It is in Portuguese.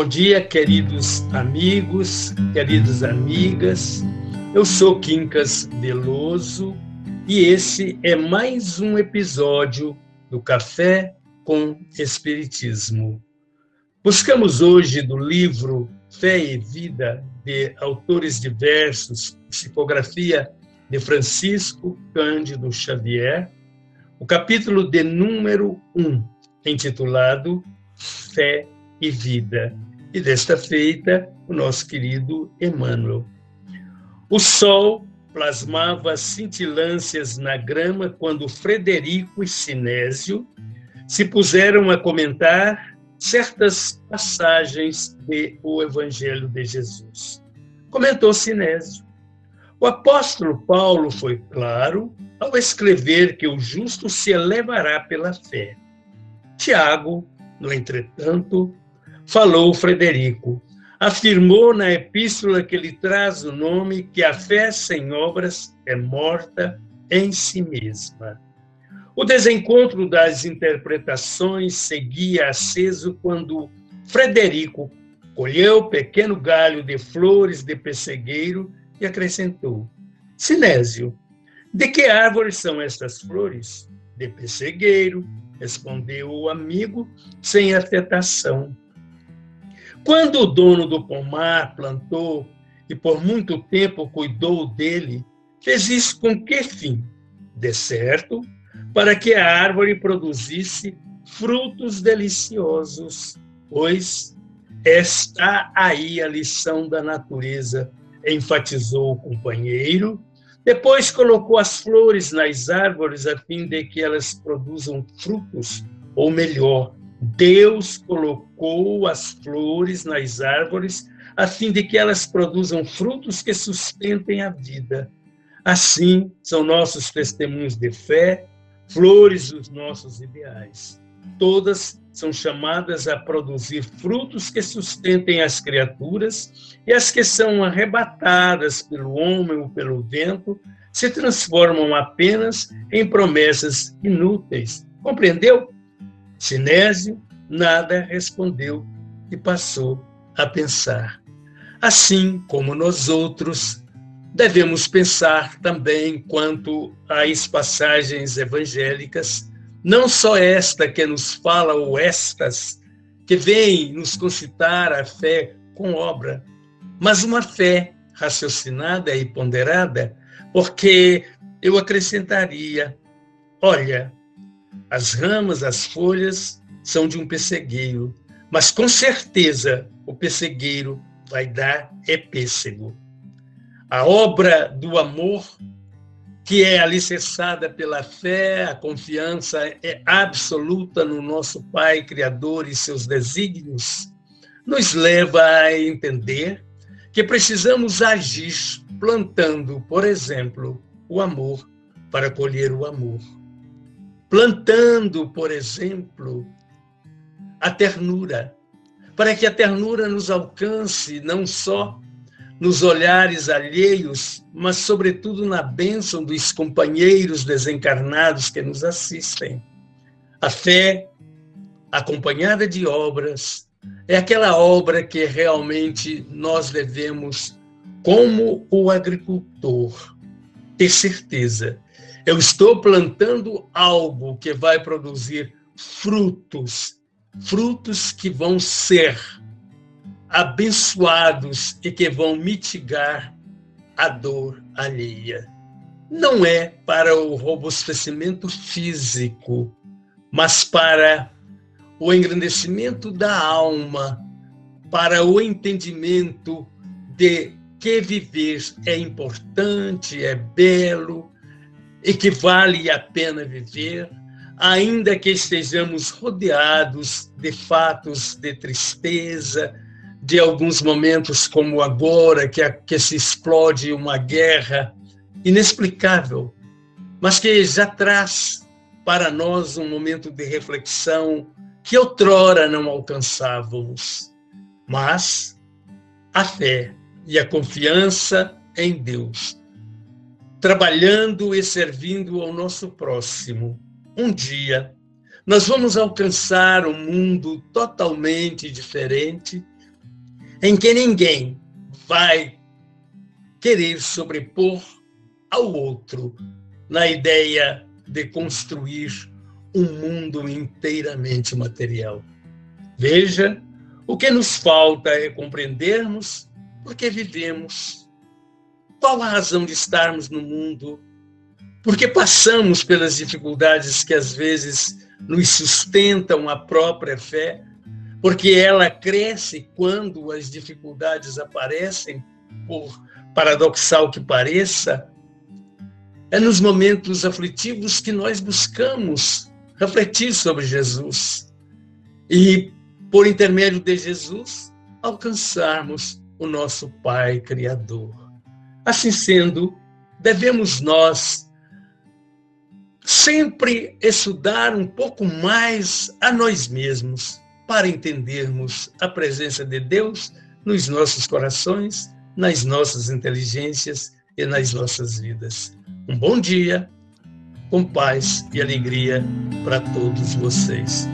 Bom dia, queridos amigos, queridas amigas. Eu sou Quincas Veloso e esse é mais um episódio do Café com Espiritismo. Buscamos hoje do livro Fé e Vida, de autores diversos, psicografia de Francisco Cândido Xavier, o capítulo de número 1, intitulado Fé e vida. E desta feita, o nosso querido Emmanuel. O sol plasmava cintilâncias na grama quando Frederico e Sinésio se puseram a comentar certas passagens do Evangelho de Jesus. Comentou Sinésio. O apóstolo Paulo foi claro ao escrever que o justo se elevará pela fé. Tiago, no entretanto, falou Frederico. Afirmou na epístola que lhe traz o nome que a fé sem obras é morta em si mesma. O desencontro das interpretações seguia aceso quando Frederico colheu pequeno galho de flores de pessegueiro e acrescentou: Sinésio, de que árvores são estas flores? De pessegueiro, respondeu o amigo sem afetação. Quando o dono do pomar plantou e por muito tempo cuidou dele, fez isso com que fim? De certo, para que a árvore produzisse frutos deliciosos, pois está aí a lição da natureza, enfatizou o companheiro. Depois colocou as flores nas árvores a fim de que elas produzam frutos, ou melhor, Deus colocou as flores nas árvores a fim de que elas produzam frutos que sustentem a vida. Assim são nossos testemunhos de fé, flores dos nossos ideais. Todas são chamadas a produzir frutos que sustentem as criaturas, e as que são arrebatadas pelo homem ou pelo vento se transformam apenas em promessas inúteis. Compreendeu? Sinésio nada respondeu e passou a pensar. Assim como nós outros, devemos pensar também quanto às passagens evangélicas, não só esta que nos fala ou estas que vêm nos concitar a fé com obra, mas uma fé raciocinada e ponderada, porque eu acrescentaria: olha, as ramas, as folhas são de um pessegueiro, mas com certeza o pessegueiro vai dar é pêssego. A obra do amor, que é alicerçada pela fé, a confiança é absoluta no nosso Pai Criador e seus desígnios, nos leva a entender que precisamos agir plantando, por exemplo, o amor para colher o amor plantando, por exemplo, a ternura, para que a ternura nos alcance não só nos olhares alheios, mas, sobretudo, na bênção dos companheiros desencarnados que nos assistem. A fé, acompanhada de obras, é aquela obra que realmente nós devemos, como o agricultor, ter certeza eu estou plantando algo que vai produzir frutos, frutos que vão ser abençoados e que vão mitigar a dor alheia. Não é para o robustecimento físico, mas para o engrandecimento da alma, para o entendimento de que viver é importante, é belo, e que vale a pena viver, ainda que estejamos rodeados de fatos de tristeza, de alguns momentos como agora, que, que se explode uma guerra inexplicável, mas que já traz para nós um momento de reflexão que outrora não alcançávamos. Mas a fé e a confiança em Deus trabalhando e servindo ao nosso próximo. Um dia, nós vamos alcançar um mundo totalmente diferente, em que ninguém vai querer sobrepor ao outro na ideia de construir um mundo inteiramente material. Veja, o que nos falta é compreendermos por que vivemos, qual a razão de estarmos no mundo, porque passamos pelas dificuldades que às vezes nos sustentam a própria fé, porque ela cresce quando as dificuldades aparecem, por paradoxal que pareça, é nos momentos aflitivos que nós buscamos refletir sobre Jesus e, por intermédio de Jesus, alcançarmos o nosso Pai Criador. Assim sendo, devemos nós sempre estudar um pouco mais a nós mesmos para entendermos a presença de Deus nos nossos corações, nas nossas inteligências e nas nossas vidas. Um bom dia, com paz e alegria para todos vocês.